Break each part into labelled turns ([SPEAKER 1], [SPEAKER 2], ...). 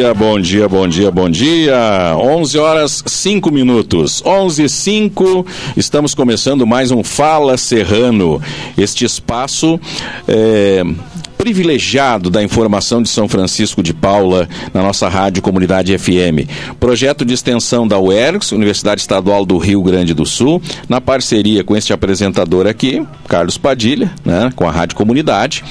[SPEAKER 1] Bom dia, bom dia, bom dia, bom dia. 11 horas 5 minutos. 11 e 5. Estamos começando mais um Fala Serrano. Este espaço é, privilegiado da informação de São Francisco de Paula na nossa rádio Comunidade FM. Projeto de extensão da UERGS, Universidade Estadual do Rio Grande do Sul, na parceria com este apresentador aqui, Carlos Padilha, né, com a Rádio Comunidade,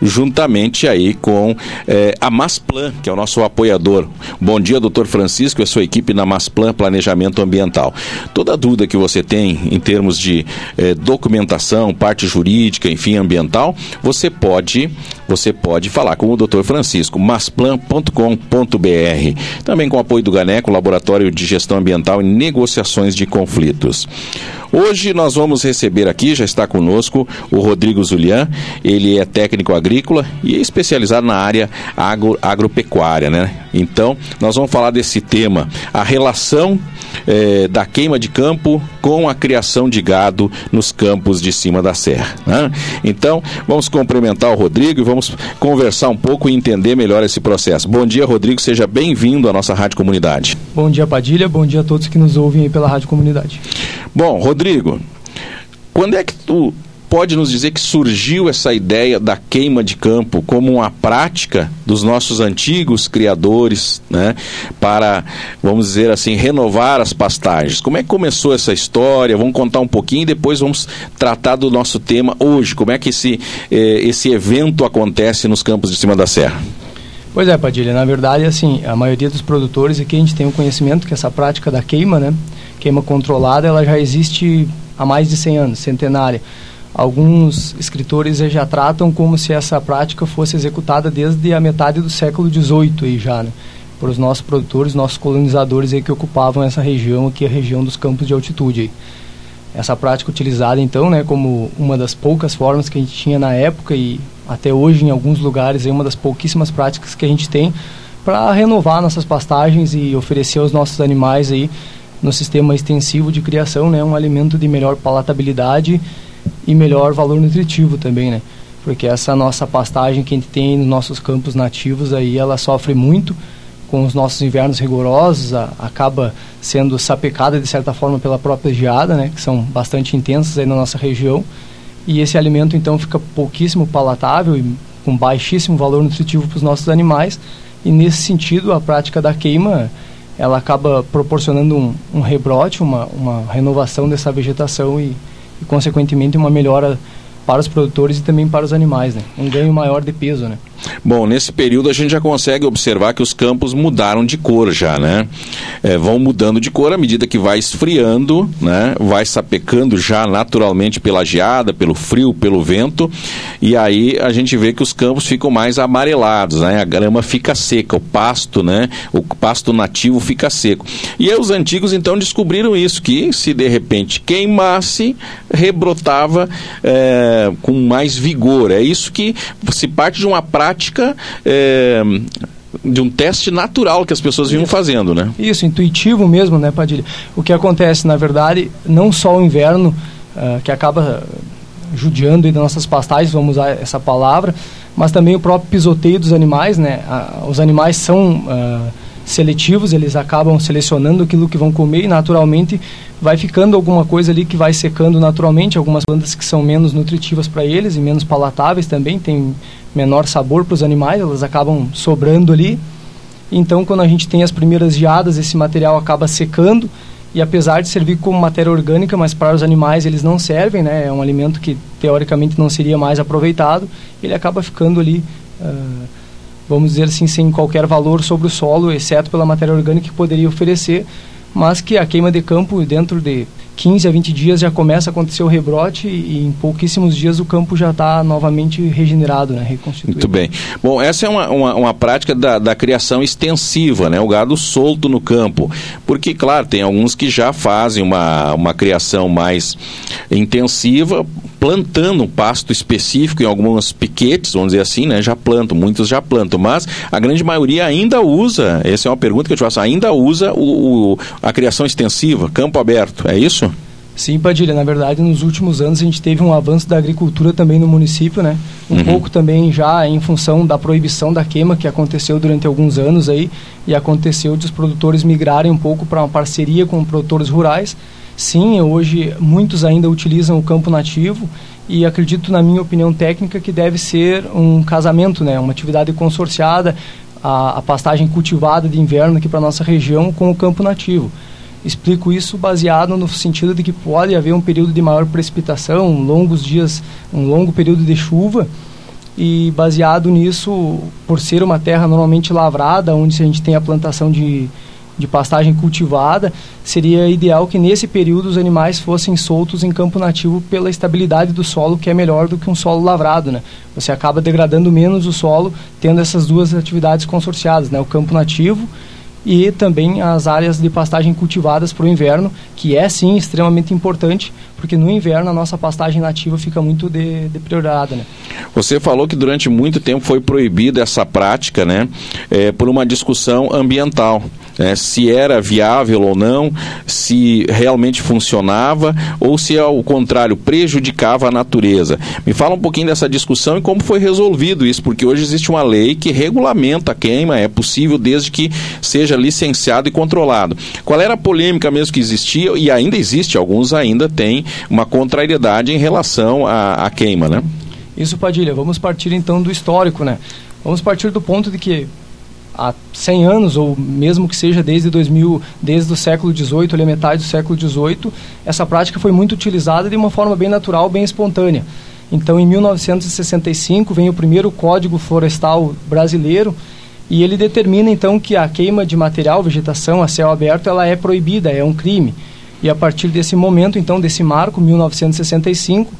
[SPEAKER 1] juntamente aí com eh, a Masplan, que é o nosso apoiador. Bom dia, doutor Francisco e a sua equipe na Masplan Planejamento Ambiental. Toda dúvida que você tem em termos de eh, documentação, parte jurídica, enfim, ambiental, você pode você pode falar com o Dr. Francisco, masplan.com.br. Também com apoio do GANECO, Laboratório de Gestão Ambiental e Negociações de Conflitos. Hoje nós vamos receber aqui, já está conosco, o Rodrigo Zulian. Ele é técnico agrícola e é especializado na área agro, agropecuária, né? Então, nós vamos falar desse tema, a relação eh, da queima de campo com a criação de gado nos campos de cima da serra. Né? Então, vamos cumprimentar o Rodrigo e vamos conversar um pouco e entender melhor esse processo. Bom dia, Rodrigo, seja bem-vindo à nossa Rádio Comunidade.
[SPEAKER 2] Bom dia, Padilha, bom dia a todos que nos ouvem aí pela Rádio Comunidade.
[SPEAKER 1] Bom, Rodrigo, quando é que tu pode nos dizer que surgiu essa ideia da queima de campo como uma prática dos nossos antigos criadores, né, para, vamos dizer assim, renovar as pastagens? Como é que começou essa história? Vamos contar um pouquinho e depois vamos tratar do nosso tema hoje. Como é que esse, eh, esse evento acontece nos campos de cima da serra?
[SPEAKER 2] Pois é, Padilha, na verdade, assim, a maioria dos produtores aqui a gente tem o um conhecimento que essa prática da queima, né, queima controlada, ela já existe há mais de 100 anos, centenária. Alguns escritores já tratam como se essa prática fosse executada desde a metade do século XVIII aí já, né? por os nossos produtores, nossos colonizadores aí que ocupavam essa região aqui, a região dos campos de altitude aí. Essa prática utilizada então, né, como uma das poucas formas que a gente tinha na época e até hoje em alguns lugares é uma das pouquíssimas práticas que a gente tem para renovar nossas pastagens e oferecer aos nossos animais aí no sistema extensivo de criação, né, um alimento de melhor palatabilidade e melhor valor nutritivo também, né? Porque essa nossa pastagem que a gente tem nos nossos campos nativos aí, ela sofre muito com os nossos invernos rigorosos, a, acaba sendo sapecada de certa forma pela própria geada, né, que são bastante intensas aí na nossa região. E esse alimento então fica pouquíssimo palatável e com baixíssimo valor nutritivo para os nossos animais. E nesse sentido, a prática da queima ela acaba proporcionando um, um rebrote, uma, uma renovação dessa vegetação e, e, consequentemente, uma melhora para os produtores e também para os animais, né? Um ganho maior de peso, né?
[SPEAKER 1] Bom, nesse período a gente já consegue observar que os campos mudaram de cor já, né? É, vão mudando de cor à medida que vai esfriando, né? Vai sapecando já naturalmente pela geada, pelo frio, pelo vento, e aí a gente vê que os campos ficam mais amarelados, né? A grama fica seca, o pasto, né? O pasto nativo fica seco. E aí os antigos então descobriram isso, que se de repente queimasse, rebrotava é, com mais vigor. É isso que se parte de uma prática prática é, de um teste natural que as pessoas vinham fazendo, né?
[SPEAKER 2] Isso, intuitivo mesmo, né, Padilha? O que acontece, na verdade, não só o inverno, uh, que acaba judiando das nossas pastagens, vamos usar essa palavra, mas também o próprio pisoteio dos animais, né? Uh, os animais são... Uh, seletivos, eles acabam selecionando aquilo que vão comer e naturalmente vai ficando alguma coisa ali que vai secando naturalmente, algumas plantas que são menos nutritivas para eles e menos palatáveis também, tem menor sabor para os animais, elas acabam sobrando ali. Então, quando a gente tem as primeiras geadas, esse material acaba secando e apesar de servir como matéria orgânica, mas para os animais eles não servem, né? É um alimento que teoricamente não seria mais aproveitado, ele acaba ficando ali uh, vamos dizer assim, sem qualquer valor sobre o solo, exceto pela matéria orgânica que poderia oferecer, mas que a queima de campo dentro de 15 a 20 dias já começa a acontecer o rebrote e em pouquíssimos dias o campo já está novamente regenerado, né, reconstituído.
[SPEAKER 1] Muito bem. Bom, essa é uma, uma, uma prática da, da, criação extensiva, né, o gado solto no campo. Porque, claro, tem alguns que já fazem uma, uma criação mais intensiva, plantando um pasto específico em algumas piquetes, vamos dizer assim, né, já plantam, muitos já plantam, mas a grande maioria ainda usa, essa é uma pergunta que eu te faço, ainda usa o, o a criação extensiva, campo aberto, é isso?
[SPEAKER 2] Sim, Padilha, na verdade nos últimos anos a gente teve um avanço da agricultura também no município, né? Um uhum. pouco também já em função da proibição da queima que aconteceu durante alguns anos aí e aconteceu de os produtores migrarem um pouco para uma parceria com produtores rurais. Sim, hoje muitos ainda utilizam o campo nativo e acredito na minha opinião técnica que deve ser um casamento, né? Uma atividade consorciada, a, a pastagem cultivada de inverno aqui para nossa região com o campo nativo. Explico isso baseado no sentido de que pode haver um período de maior precipitação, longos dias, um longo período de chuva, e baseado nisso, por ser uma terra normalmente lavrada, onde a gente tem a plantação de, de pastagem cultivada, seria ideal que nesse período os animais fossem soltos em campo nativo pela estabilidade do solo, que é melhor do que um solo lavrado, né? Você acaba degradando menos o solo tendo essas duas atividades consorciadas, né? O campo nativo e também as áreas de pastagem cultivadas para o inverno, que é sim extremamente importante, porque no inverno a nossa pastagem nativa fica muito de, deteriorada. Né?
[SPEAKER 1] Você falou que durante muito tempo foi proibida essa prática, né, é, por uma discussão ambiental né, se era viável ou não, se realmente funcionava ou se, ao contrário, prejudicava a natureza. Me fala um pouquinho dessa discussão e como foi resolvido isso, porque hoje existe uma lei que regulamenta a queima, é possível desde que seja licenciado e controlado. Qual era a polêmica mesmo que existia e ainda existe, alguns ainda têm uma contrariedade em relação à, à queima, né?
[SPEAKER 2] Isso, Padilha. Vamos partir então do histórico, né? Vamos partir do ponto de que há 100 anos, ou mesmo que seja desde 2000, desde o século XVIII, ali a metade do século XVIII, essa prática foi muito utilizada de uma forma bem natural, bem espontânea. Então, em 1965, vem o primeiro Código Florestal Brasileiro, e ele determina, então, que a queima de material, vegetação a céu aberto, ela é proibida, é um crime. E a partir desse momento, então, desse marco, 1965,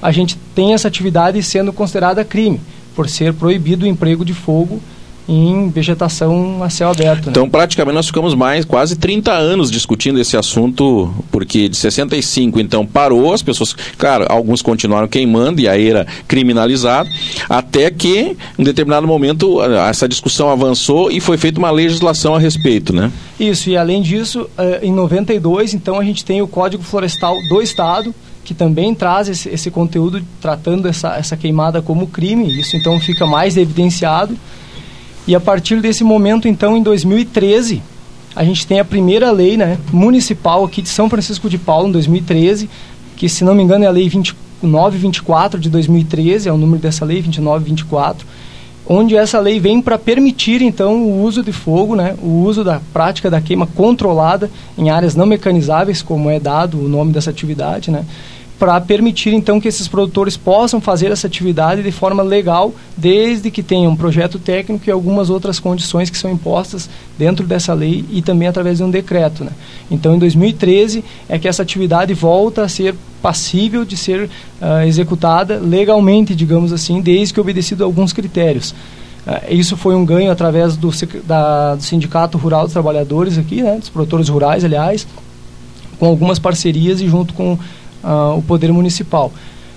[SPEAKER 2] a gente tem essa atividade sendo considerada crime, por ser proibido o emprego de fogo em vegetação a céu aberto. Né?
[SPEAKER 1] Então, praticamente, nós ficamos mais quase 30 anos discutindo esse assunto, porque de 65, então, parou, as pessoas, claro, alguns continuaram queimando e aí era criminalizado, até que, em determinado momento, essa discussão avançou e foi feita uma legislação a respeito, né?
[SPEAKER 2] Isso, e além disso, eh, em 92, então, a gente tem o Código Florestal do Estado, que também traz esse, esse conteúdo tratando essa, essa queimada como crime, isso então fica mais evidenciado. E a partir desse momento, então, em 2013, a gente tem a primeira lei né, municipal aqui de São Francisco de Paulo, em 2013, que, se não me engano, é a Lei 2924 de 2013, é o número dessa lei, 2924, onde essa lei vem para permitir, então, o uso de fogo, né, o uso da prática da queima controlada em áreas não mecanizáveis, como é dado o nome dessa atividade, né, para permitir então que esses produtores possam fazer essa atividade de forma legal, desde que tenham um projeto técnico e algumas outras condições que são impostas dentro dessa lei e também através de um decreto. Né? Então, em 2013 é que essa atividade volta a ser passível de ser uh, executada legalmente, digamos assim, desde que obedecido a alguns critérios. Uh, isso foi um ganho através do, da, do Sindicato Rural dos Trabalhadores aqui, né, dos produtores rurais, aliás, com algumas parcerias e junto com uh, o poder municipal.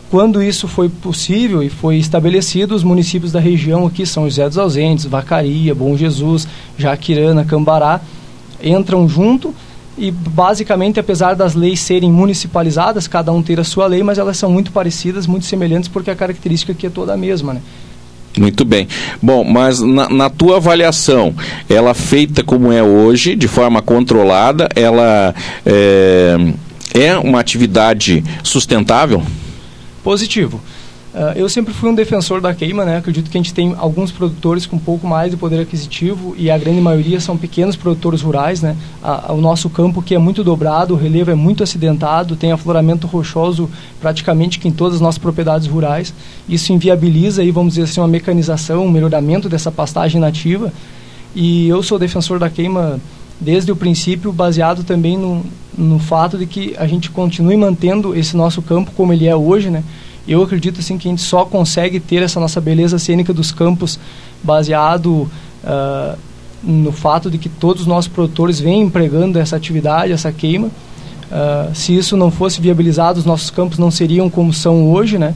[SPEAKER 2] Quando isso foi possível e foi estabelecido, os municípios da região aqui, São José dos Ausentes, Vacaria, Bom Jesus, Jaquirana, Cambará, entram junto e basicamente, apesar das leis serem municipalizadas, cada um ter a sua lei, mas elas são muito parecidas, muito semelhantes, porque a característica aqui é toda a mesma, né?
[SPEAKER 1] Muito bem. Bom, mas na, na, tua avaliação, ela feita como é hoje, de forma controlada, ela é, é uma atividade sustentável?
[SPEAKER 2] Positivo. Uh, eu sempre fui um defensor da queima, né? Acredito que a gente tem alguns produtores com um pouco mais de poder aquisitivo e a grande maioria são pequenos produtores rurais, né? A, a, o nosso campo que é muito dobrado, o relevo é muito acidentado, tem afloramento rochoso praticamente que em todas as nossas propriedades rurais. Isso inviabiliza aí, vamos dizer assim, uma mecanização, um melhoramento dessa pastagem nativa. E eu sou defensor da queima desde o princípio, baseado também no, no fato de que a gente continue mantendo esse nosso campo como ele é hoje, né? Eu acredito assim que a gente só consegue ter essa nossa beleza cênica dos campos baseado uh, no fato de que todos os nossos produtores vêm empregando essa atividade, essa queima. Uh, se isso não fosse viabilizado, os nossos campos não seriam como são hoje, né?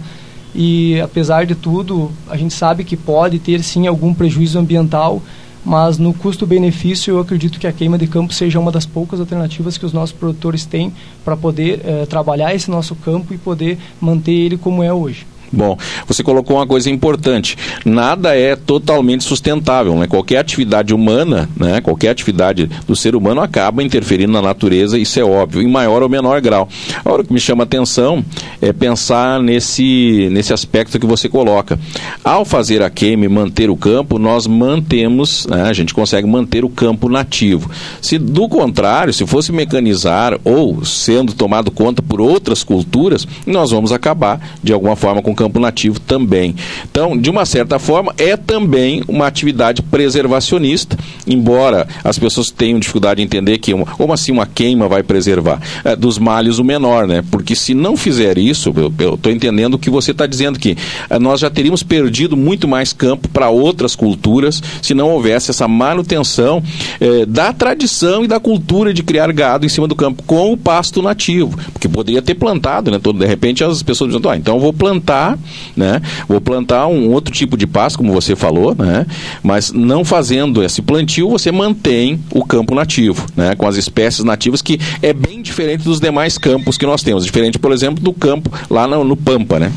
[SPEAKER 2] E apesar de tudo, a gente sabe que pode ter sim algum prejuízo ambiental mas no custo-benefício eu acredito que a queima de campo seja uma das poucas alternativas que os nossos produtores têm para poder eh, trabalhar esse nosso campo e poder manter ele como é hoje.
[SPEAKER 1] Bom, você colocou uma coisa importante. Nada é totalmente sustentável, né? Qualquer atividade humana, né? Qualquer atividade do ser humano acaba interferindo na natureza, isso é óbvio, em maior ou menor grau. Agora o que me chama a atenção é pensar nesse, nesse aspecto que você coloca. Ao fazer a queima e manter o campo, nós mantemos, né? a gente consegue manter o campo nativo. Se do contrário, se fosse mecanizar ou sendo tomado conta por outras culturas, nós vamos acabar de alguma forma com o campo nativo também. Então, de uma certa forma, é também uma atividade preservacionista, embora as pessoas tenham dificuldade de entender que, uma, como assim uma queima vai preservar? É, dos males o menor, né? Porque se não fizer isso, eu estou entendendo o que você está dizendo que é, nós já teríamos perdido muito mais campo para outras culturas se não houvesse essa manutenção é, da tradição e da cultura de criar gado em cima do campo com o pasto nativo, porque poderia ter plantado, né? Todo, de repente as pessoas dizem, ah, então eu vou plantar plantar, né? Vou plantar um outro tipo de pasto, como você falou, né? Mas não fazendo esse plantio, você mantém o campo nativo, né? Com as espécies nativas que é bem diferente dos demais campos que nós temos, diferente, por exemplo, do campo lá no, no Pampa, né?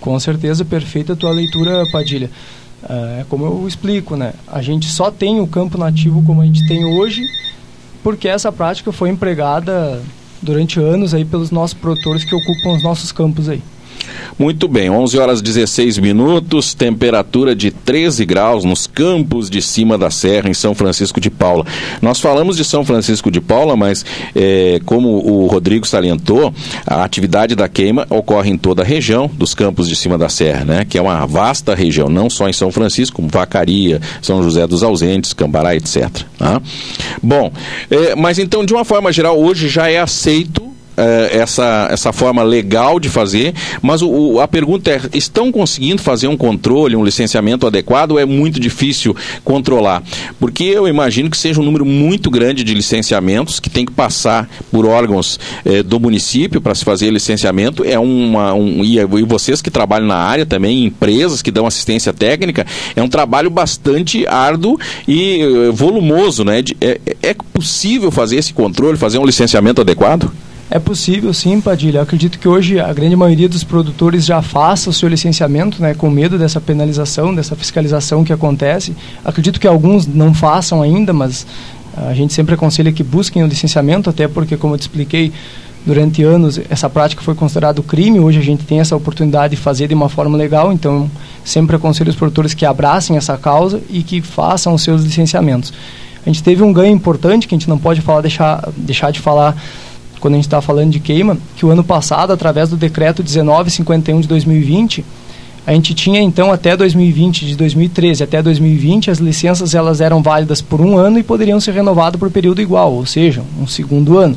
[SPEAKER 2] Com certeza, perfeita a tua leitura, Padilha. É como eu explico, né? A gente só tem o campo nativo como a gente tem hoje, porque essa prática foi empregada durante anos aí pelos nossos produtores que ocupam os nossos campos aí.
[SPEAKER 1] Muito bem, 11 horas 16 minutos, temperatura de 13 graus nos campos de cima da serra em São Francisco de Paula. Nós falamos de São Francisco de Paula, mas é, como o Rodrigo salientou, a atividade da queima ocorre em toda a região dos campos de cima da serra, né? Que é uma vasta região, não só em São Francisco, como Vacaria, São José dos Ausentes, Cambará, etc. Tá? Bom, é, mas então, de uma forma geral, hoje já é aceito essa, essa forma legal de fazer, mas o, o, a pergunta é: estão conseguindo fazer um controle, um licenciamento adequado ou é muito difícil controlar? Porque eu imagino que seja um número muito grande de licenciamentos que tem que passar por órgãos é, do município para se fazer licenciamento. É uma, um, e, vocês que trabalham na área também, empresas que dão assistência técnica, é um trabalho bastante árduo e eh, volumoso, né? De, é, é possível fazer esse controle, fazer um licenciamento adequado?
[SPEAKER 2] É possível, sim, Padilha. Eu acredito que hoje a grande maioria dos produtores já faça o seu licenciamento, né, com medo dessa penalização, dessa fiscalização que acontece. Acredito que alguns não façam ainda, mas a gente sempre aconselha que busquem o licenciamento, até porque, como eu te expliquei, durante anos essa prática foi considerada crime. Hoje a gente tem essa oportunidade de fazer de uma forma legal, então sempre aconselho os produtores que abracem essa causa e que façam os seus licenciamentos. A gente teve um ganho importante que a gente não pode falar deixar deixar de falar quando a gente está falando de queima, que o ano passado, através do decreto 1951 de 2020, a gente tinha então até 2020, de 2013 até 2020, as licenças elas eram válidas por um ano e poderiam ser renovadas por período igual, ou seja, um segundo ano.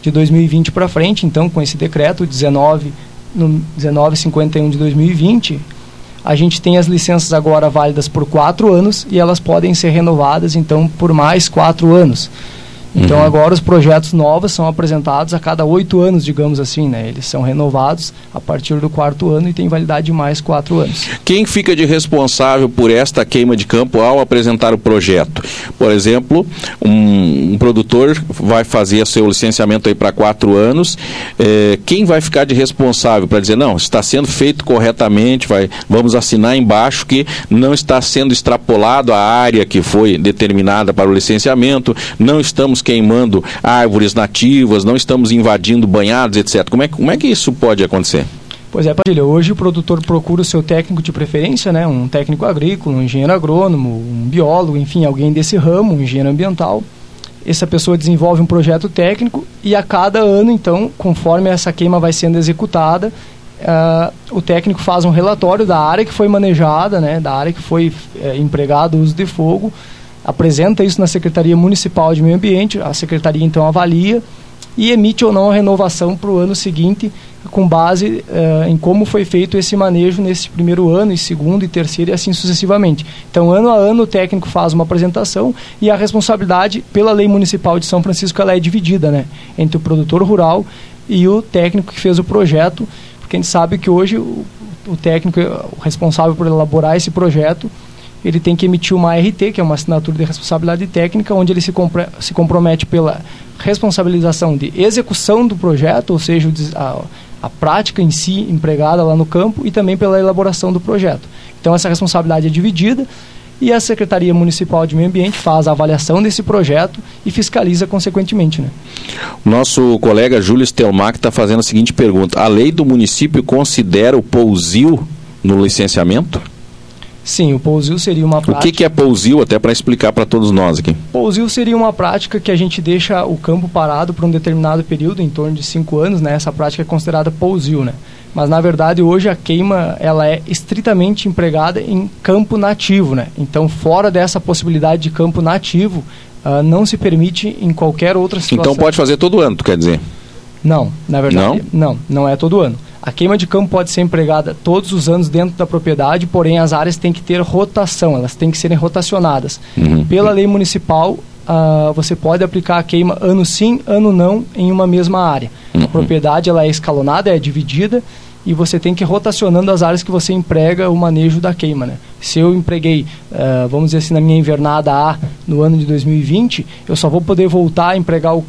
[SPEAKER 2] De 2020 para frente, então, com esse decreto 19, no 1951 de 2020, a gente tem as licenças agora válidas por quatro anos e elas podem ser renovadas então por mais quatro anos. Então uhum. agora os projetos novos são apresentados a cada oito anos, digamos assim, né? Eles são renovados a partir do quarto ano e tem validade de mais quatro anos.
[SPEAKER 1] Quem fica de responsável por esta queima de campo ao apresentar o projeto? Por exemplo, um, um produtor vai fazer seu licenciamento aí para quatro anos. É, quem vai ficar de responsável para dizer não, está sendo feito corretamente? Vai, vamos assinar embaixo que não está sendo extrapolado a área que foi determinada para o licenciamento, não estamos queimando árvores nativas, não estamos invadindo banhados, etc. Como é, como é que isso pode acontecer?
[SPEAKER 2] Pois é, Padilha, hoje o produtor procura o seu técnico de preferência, né? um técnico agrícola, um engenheiro agrônomo, um biólogo, enfim, alguém desse ramo, um engenheiro ambiental. Essa pessoa desenvolve um projeto técnico e a cada ano, então, conforme essa queima vai sendo executada, uh, o técnico faz um relatório da área que foi manejada, né? da área que foi uh, empregado o uso de fogo, apresenta isso na Secretaria Municipal de Meio Ambiente, a Secretaria então avalia e emite ou não a renovação para o ano seguinte, com base uh, em como foi feito esse manejo nesse primeiro ano, e segundo, e terceiro, e assim sucessivamente. Então, ano a ano, o técnico faz uma apresentação e a responsabilidade, pela lei municipal de São Francisco, ela é dividida né, entre o produtor rural e o técnico que fez o projeto, porque a gente sabe que hoje o, o técnico, o responsável por elaborar esse projeto, ele tem que emitir uma RT, que é uma assinatura de responsabilidade técnica, onde ele se, se compromete pela responsabilização de execução do projeto, ou seja, a, a prática em si empregada lá no campo, e também pela elaboração do projeto. Então, essa responsabilidade é dividida e a Secretaria Municipal de Meio Ambiente faz a avaliação desse projeto e fiscaliza consequentemente. Né?
[SPEAKER 1] Nosso colega Júlio Stelmack está fazendo a seguinte pergunta: a lei do município considera o pousil no licenciamento?
[SPEAKER 2] Sim, o pousil seria uma prática.
[SPEAKER 1] O que, que é pousil, até para explicar para todos nós aqui?
[SPEAKER 2] Pousil seria uma prática que a gente deixa o campo parado por um determinado período, em torno de cinco anos, né? Essa prática é considerada pousil, né? Mas na verdade hoje a queima ela é estritamente empregada em campo nativo, né? Então fora dessa possibilidade de campo nativo, uh, não se permite em qualquer outra situação.
[SPEAKER 1] Então pode fazer todo ano, tu quer dizer?
[SPEAKER 2] Não, na verdade não, não, não é todo ano. A queima de campo pode ser empregada todos os anos dentro da propriedade, porém as áreas têm que ter rotação, elas têm que serem rotacionadas. Uhum. Pela lei municipal, uh, você pode aplicar a queima ano sim, ano não em uma mesma área. Uhum. A propriedade ela é escalonada, é dividida e você tem que ir rotacionando as áreas que você emprega o manejo da queima. Né? Se eu empreguei, uh, vamos dizer assim, na minha invernada A no ano de 2020, eu só vou poder voltar a empregar o,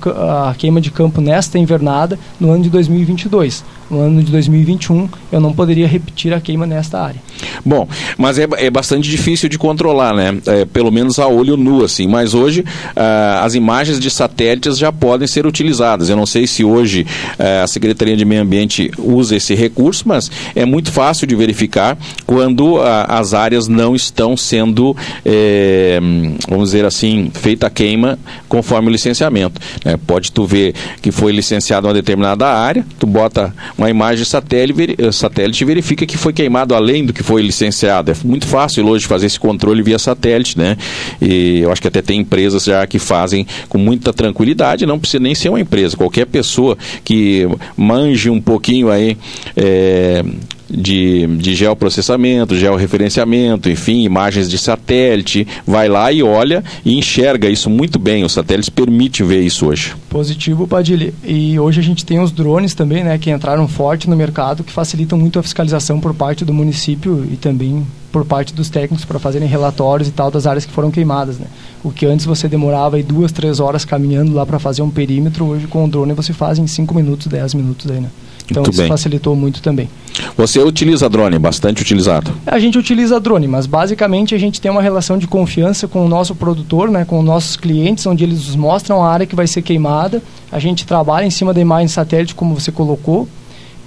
[SPEAKER 2] a queima de campo nesta invernada no ano de 2022 no ano de 2021 eu não poderia repetir a queima nesta área.
[SPEAKER 1] Bom, mas é, é bastante difícil de controlar, né? É, pelo menos a olho nu, assim. Mas hoje ah, as imagens de satélites já podem ser utilizadas. Eu não sei se hoje ah, a Secretaria de Meio Ambiente usa esse recurso, mas é muito fácil de verificar quando ah, as áreas não estão sendo, eh, vamos dizer assim, feita a queima conforme o licenciamento. Né? Pode tu ver que foi licenciada uma determinada área, tu bota uma imagem satélite, eh, satélite verifica que foi queimado além do que foi licenciado. É muito fácil hoje fazer esse controle via satélite, né? E eu acho que até tem empresas já que fazem com muita tranquilidade, não precisa nem ser uma empresa, qualquer pessoa que manje um pouquinho aí é, de, de geoprocessamento, georreferenciamento, enfim, imagens de satélite, vai lá e olha e enxerga isso muito bem. Os satélites permitem ver isso hoje.
[SPEAKER 2] Positivo, Padilha. E hoje a gente tem os drones também, né, que entraram forte no mercado, que facilitam muito a fiscalização por parte do município e também por parte dos técnicos para fazerem relatórios e tal das áreas que foram queimadas, né? O que antes você demorava aí duas, três horas caminhando lá para fazer um perímetro, hoje com o drone você faz em cinco minutos, dez minutos aí, né? Então muito isso bem. facilitou muito também.
[SPEAKER 1] Você utiliza drone, bastante utilizado?
[SPEAKER 2] A gente utiliza drone, mas basicamente a gente tem uma relação de confiança com o nosso produtor, né, com os nossos clientes, onde eles nos mostram a área que vai ser queimada. A gente trabalha em cima da imagem satélite, como você colocou,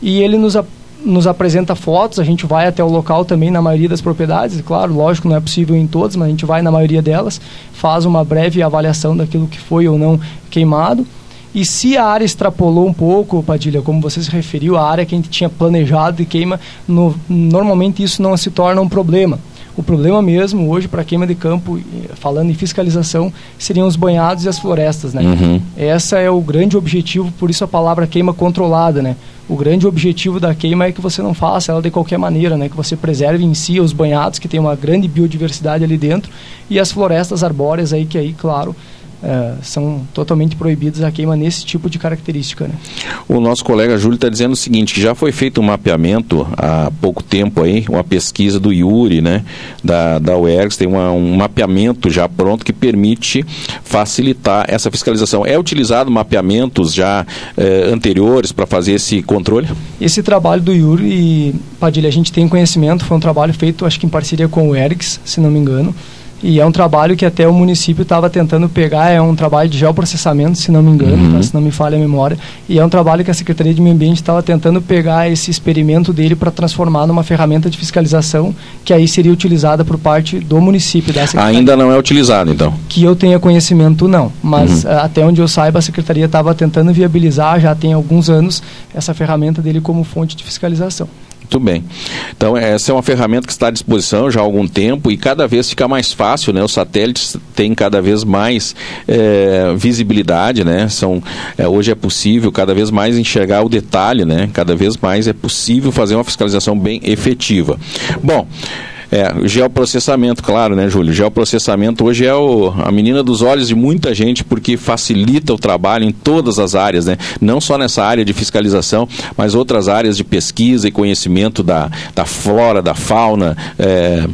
[SPEAKER 2] e ele nos, nos apresenta fotos. A gente vai até o local também na maioria das propriedades. Claro, lógico, não é possível em todas, mas a gente vai na maioria delas, faz uma breve avaliação daquilo que foi ou não queimado e se a área extrapolou um pouco, Padilha, como você se referiu, a área que a gente tinha planejado de queima, no, normalmente isso não se torna um problema. O problema mesmo hoje para queima de campo, falando em fiscalização, seriam os banhados e as florestas, né? Uhum. Essa é o grande objetivo, por isso a palavra queima controlada, né? O grande objetivo da queima é que você não faça ela de qualquer maneira, né? Que você preserve em si os banhados, que tem uma grande biodiversidade ali dentro, e as florestas arbóreas aí, que aí, claro, é, são totalmente proibidos a queima nesse tipo de característica. Né?
[SPEAKER 1] O nosso colega Júlio está dizendo o seguinte, que já foi feito um mapeamento há pouco tempo aí, uma pesquisa do Yuri, né, da, da UERGS, tem uma, um mapeamento já pronto que permite facilitar essa fiscalização. É utilizado mapeamentos já eh, anteriores para fazer esse controle?
[SPEAKER 2] Esse trabalho do Yuri, Padilha, a gente tem conhecimento, foi um trabalho feito acho que em parceria com o ERGS, se não me engano, e é um trabalho que até o município estava tentando pegar, é um trabalho de geoprocessamento, se não me engano, tá? uhum. tá? se não me falha a memória. E é um trabalho que a Secretaria de Meio Ambiente estava tentando pegar esse experimento dele para transformar numa ferramenta de fiscalização que aí seria utilizada por parte do município. Da
[SPEAKER 1] Secretaria. Ainda não é utilizado, então?
[SPEAKER 2] Que eu tenha conhecimento, não. Mas uhum. até onde eu saiba, a Secretaria estava tentando viabilizar, já tem alguns anos, essa ferramenta dele como fonte de fiscalização.
[SPEAKER 1] Muito bem. Então, essa é uma ferramenta que está à disposição já há algum tempo e cada vez fica mais fácil, né? Os satélites têm cada vez mais é, visibilidade, né? São, é, hoje é possível cada vez mais enxergar o detalhe, né? Cada vez mais é possível fazer uma fiscalização bem efetiva. Bom, É, o geoprocessamento, claro, né, Júlio? Geoprocessamento hoje é o, a menina dos olhos de muita gente porque facilita o trabalho em todas as áreas, né? Não só nessa área de fiscalização, mas outras áreas de pesquisa e conhecimento da, da flora, da fauna, é,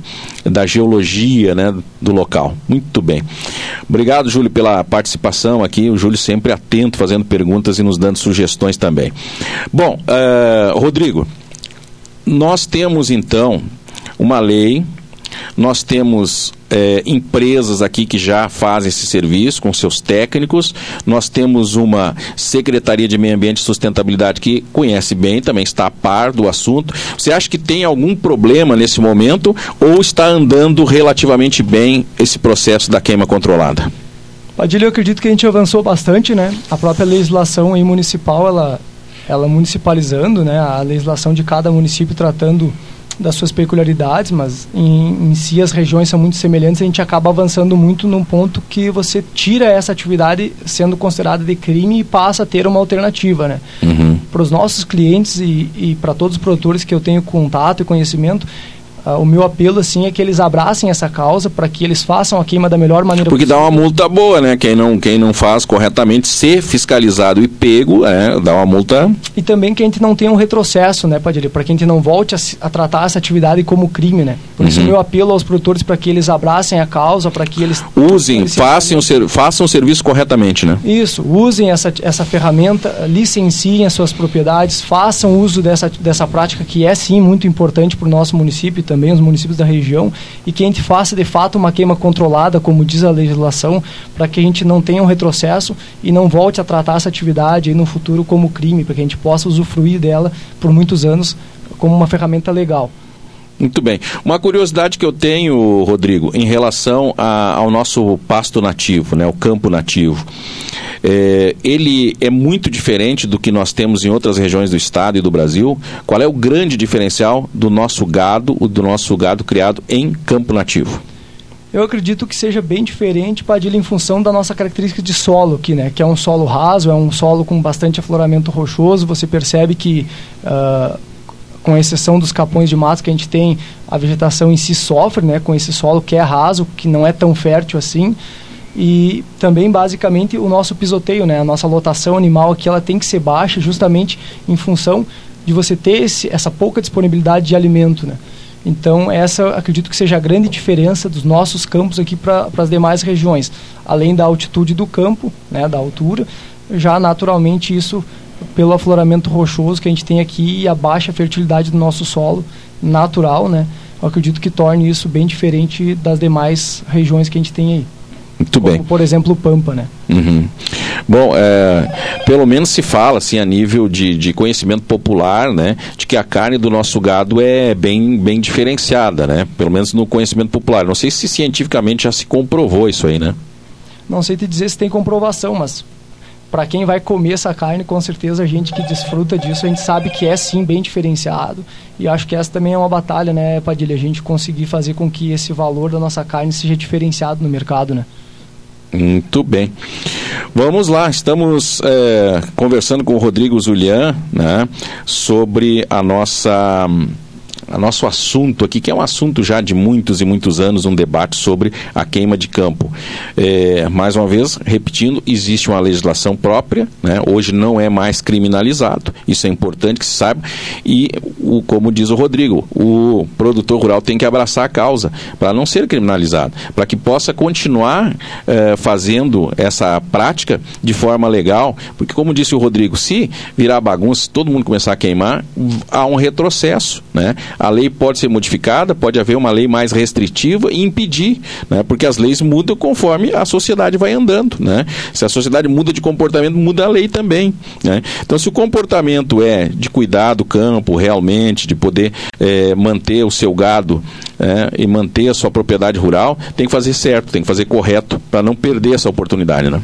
[SPEAKER 1] da geologia, né, do local. Muito bem. Obrigado, Júlio, pela participação aqui. O Júlio sempre atento, fazendo perguntas e nos dando sugestões também. Bom, uh, Rodrigo, nós temos então uma lei, nós temos é, empresas aqui que já fazem esse serviço com seus técnicos, nós temos uma Secretaria de Meio Ambiente e Sustentabilidade que conhece bem, também está a par do assunto. Você acha que tem algum problema nesse momento ou está andando relativamente bem esse processo da queima controlada?
[SPEAKER 2] Padilha, eu acredito que a gente avançou bastante, né? A própria legislação aí municipal, ela ela municipalizando, né, a legislação de cada município tratando das suas peculiaridades, mas em, em, si as regiões são muito semelhantes, a gente acaba avançando muito num ponto que você tira essa atividade sendo considerada de crime e passa a ter uma alternativa, né? Uhum. Para os nossos clientes e, e para todos os produtores que eu tenho contato e conhecimento, o meu apelo assim é que eles abracem essa causa para que eles façam a queima da melhor maneira
[SPEAKER 1] Porque possível. dá uma multa boa, né? Quem não, quem não faz corretamente, ser fiscalizado e pego, é, dá uma multa.
[SPEAKER 2] E também que a gente não tenha um retrocesso, né, Padilha? Para que a gente não volte a, a, tratar essa atividade como crime, né? Por uhum. isso o meu apelo aos produtores para que eles abracem a causa, para que eles
[SPEAKER 1] usem, eles façam, ser, façam o serviço corretamente, né?
[SPEAKER 2] Isso, usem essa, essa ferramenta, licenciem as suas propriedades, façam uso dessa, dessa prática que é sim muito importante para o nosso município também também os municípios da região e que a gente faça de fato uma queima controlada, como diz a legislação, para que a gente não tenha um retrocesso e não volte a tratar essa atividade no futuro como crime, para que a gente possa usufruir dela por muitos anos como uma ferramenta legal.
[SPEAKER 1] Muito bem. Uma curiosidade que eu tenho, Rodrigo, em relação a, ao nosso pasto nativo, né, o campo nativo. É, ele é muito diferente do que nós temos em outras regiões do estado e do Brasil. Qual é o grande diferencial do nosso gado, do nosso gado criado em campo nativo?
[SPEAKER 2] Eu acredito que seja bem diferente, Padilha, em função da nossa característica de solo aqui, né? Que é um solo raso, é um solo com bastante afloramento rochoso. Você percebe que uh, com exceção dos capões de mato que a gente tem, a vegetação em si sofre, né, com esse solo que é raso, que não é tão fértil assim. E também, basicamente, o nosso pisoteio, né, a nossa lotação animal aqui, ela tem que ser baixa justamente em função de você ter esse, essa pouca disponibilidade de alimento, né. Então, essa acredito que seja a grande diferença dos nossos campos aqui para as demais regiões. Além da altitude do campo, né, da altura, já naturalmente isso pelo afloramento rochoso que a gente tem aqui e a baixa fertilidade do nosso solo natural, né? Eu acredito que torne isso bem diferente das demais regiões que a gente tem aí.
[SPEAKER 1] Muito Como, bem.
[SPEAKER 2] Por exemplo, o Pampa, né?
[SPEAKER 1] Uhum. Bom, é, pelo menos se fala, assim, a nível de, de conhecimento popular, né, de que a carne do nosso gado é bem, bem diferenciada, né? Pelo menos no conhecimento popular. Não sei se cientificamente já se comprovou isso aí, né?
[SPEAKER 2] Não sei te dizer se tem comprovação, mas para quem vai comer essa carne, com certeza a gente que desfruta disso, a gente sabe que é sim bem diferenciado. E acho que essa também é uma batalha, né, Padilha? A gente conseguir fazer com que esse valor da nossa carne seja diferenciado no mercado, né?
[SPEAKER 1] Muito bem. Vamos lá, estamos é, conversando com o Rodrigo Zulian né, sobre a nossa a nosso assunto aqui, que é um assunto já de muitos e muitos anos, um debate sobre a queima de campo. É, mais uma vez, repetindo, existe uma legislação própria, né? hoje não é mais criminalizado, isso é importante que se saiba, e o, como diz o Rodrigo, o produtor rural tem que abraçar a causa para não ser criminalizado, para que possa continuar é, fazendo essa prática de forma legal, porque como disse o Rodrigo, se virar bagunça, se todo mundo começar a queimar, há um retrocesso, né? A lei pode ser modificada, pode haver uma lei mais restritiva e impedir, né? porque as leis mudam conforme a sociedade vai andando. Né? Se a sociedade muda de comportamento, muda a lei também. Né? Então, se o comportamento é de cuidar do campo realmente, de poder é, manter o seu gado é, e manter a sua propriedade rural, tem que fazer certo, tem que fazer correto, para não perder essa oportunidade. Né?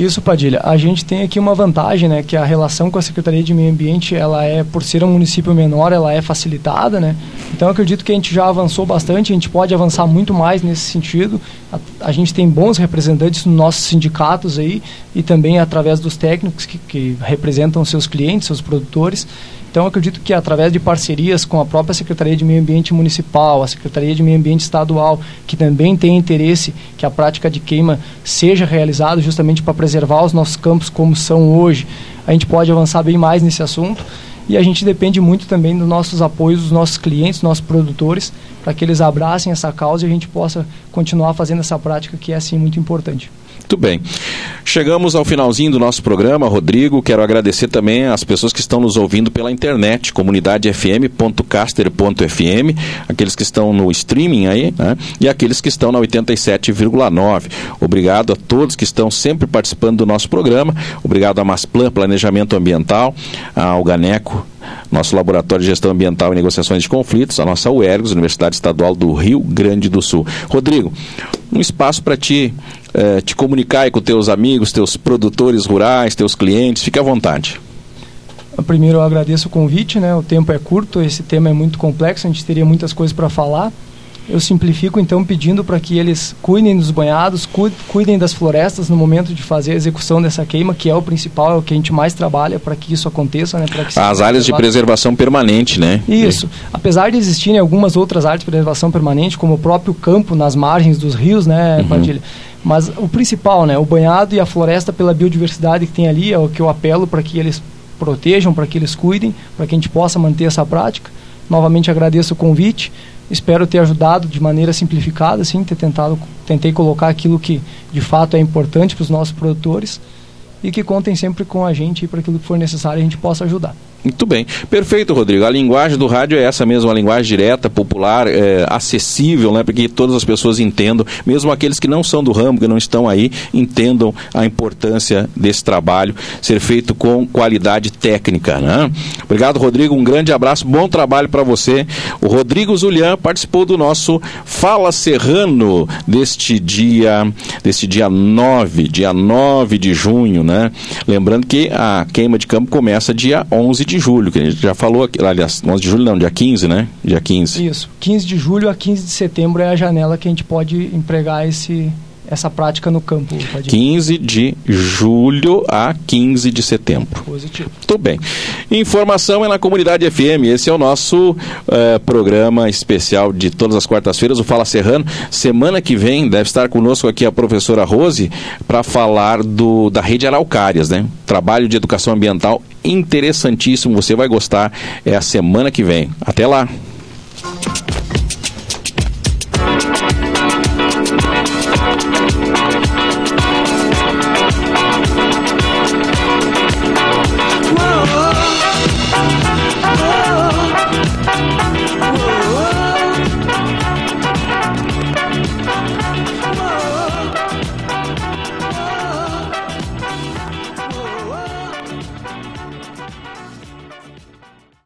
[SPEAKER 2] Isso, Padilha. A gente tem aqui uma vantagem, né, que a relação com a Secretaria de Meio Ambiente, ela é, por ser um município menor, ela é facilitada, né? Então, acredito que a gente já avançou bastante, a gente pode avançar muito mais nesse sentido. A, a gente tem bons representantes nos nossos sindicatos aí e também através dos técnicos que, que representam seus clientes, seus produtores. Então, acredito que através de parcerias com a própria Secretaria de Meio Ambiente Municipal, a Secretaria de Meio Ambiente Estadual, que também tem interesse que a prática de queima seja realizada justamente para preservar os nossos campos como são hoje, a gente pode avançar bem mais nesse assunto. E a gente depende muito também dos nossos apoios, dos nossos clientes, dos nossos produtores, para que eles abracem essa causa e a gente possa continuar fazendo essa prática que é, assim, muito importante.
[SPEAKER 1] Muito bem. Chegamos ao finalzinho do nosso programa, Rodrigo. Quero agradecer também às pessoas que estão nos ouvindo pela internet, comunidadefm.caster.fm, aqueles que estão no streaming aí, né? E aqueles que estão na 87,9. Obrigado a todos que estão sempre participando do nosso programa. Obrigado a Masplan Planejamento Ambiental, ao Ganeco nosso Laboratório de Gestão Ambiental e Negociações de Conflitos, a nossa UERGS, Universidade Estadual do Rio Grande do Sul. Rodrigo, um espaço para ti eh, te comunicar com teus amigos, teus produtores rurais, teus clientes, fique à vontade.
[SPEAKER 2] Primeiro eu agradeço o convite, né? O tempo é curto, esse tema é muito complexo, a gente teria muitas coisas para falar. Eu simplifico então pedindo para que eles cuidem dos banhados, cuidem das florestas no momento de fazer a execução dessa queima, que é o principal, é o que a gente mais trabalha para que isso aconteça, né?
[SPEAKER 1] Que As áreas de preservação permanente, né?
[SPEAKER 2] Isso. Apesar de existirem algumas outras áreas de preservação permanente, como o próprio campo nas margens dos rios, né, uhum. Padilha? Mas o principal, né, o banhado e a floresta pela biodiversidade que tem ali é o que eu apelo para que eles protejam, para que eles cuidem, para que a gente possa manter essa prática. Novamente agradeço o convite. Espero ter ajudado de maneira simplificada, assim, ter tentado, tentei colocar aquilo que de fato é importante para os nossos produtores e que contem sempre com a gente para aquilo que for necessário a gente possa ajudar.
[SPEAKER 1] Muito bem. Perfeito, Rodrigo. A linguagem do rádio é essa mesmo, uma linguagem direta, popular, é, acessível, né, para que todas as pessoas entendam, mesmo aqueles que não são do ramo, que não estão aí, entendam a importância desse trabalho ser feito com qualidade técnica. Né? Obrigado, Rodrigo. Um grande abraço, bom trabalho para você. O Rodrigo Zulian participou do nosso Fala Serrano deste dia, deste dia 9, dia 9 de junho, né? Lembrando que a queima de campo começa dia 11 de julho, que a gente já falou, aliás, 11 de julho não, dia 15, né? Dia 15.
[SPEAKER 2] Isso, 15 de julho a 15 de setembro é a janela que a gente pode empregar esse, essa prática no campo?
[SPEAKER 1] 15 de julho a 15 de setembro.
[SPEAKER 2] Positivo.
[SPEAKER 1] Tudo bem. Informação é na Comunidade FM. Esse é o nosso uh, programa especial de todas as quartas-feiras, o Fala Serrano. Semana que vem deve estar conosco aqui a professora Rose para falar do, da rede Araucárias, né? Trabalho de educação ambiental interessantíssimo. Você vai gostar. É a semana que vem. Até lá.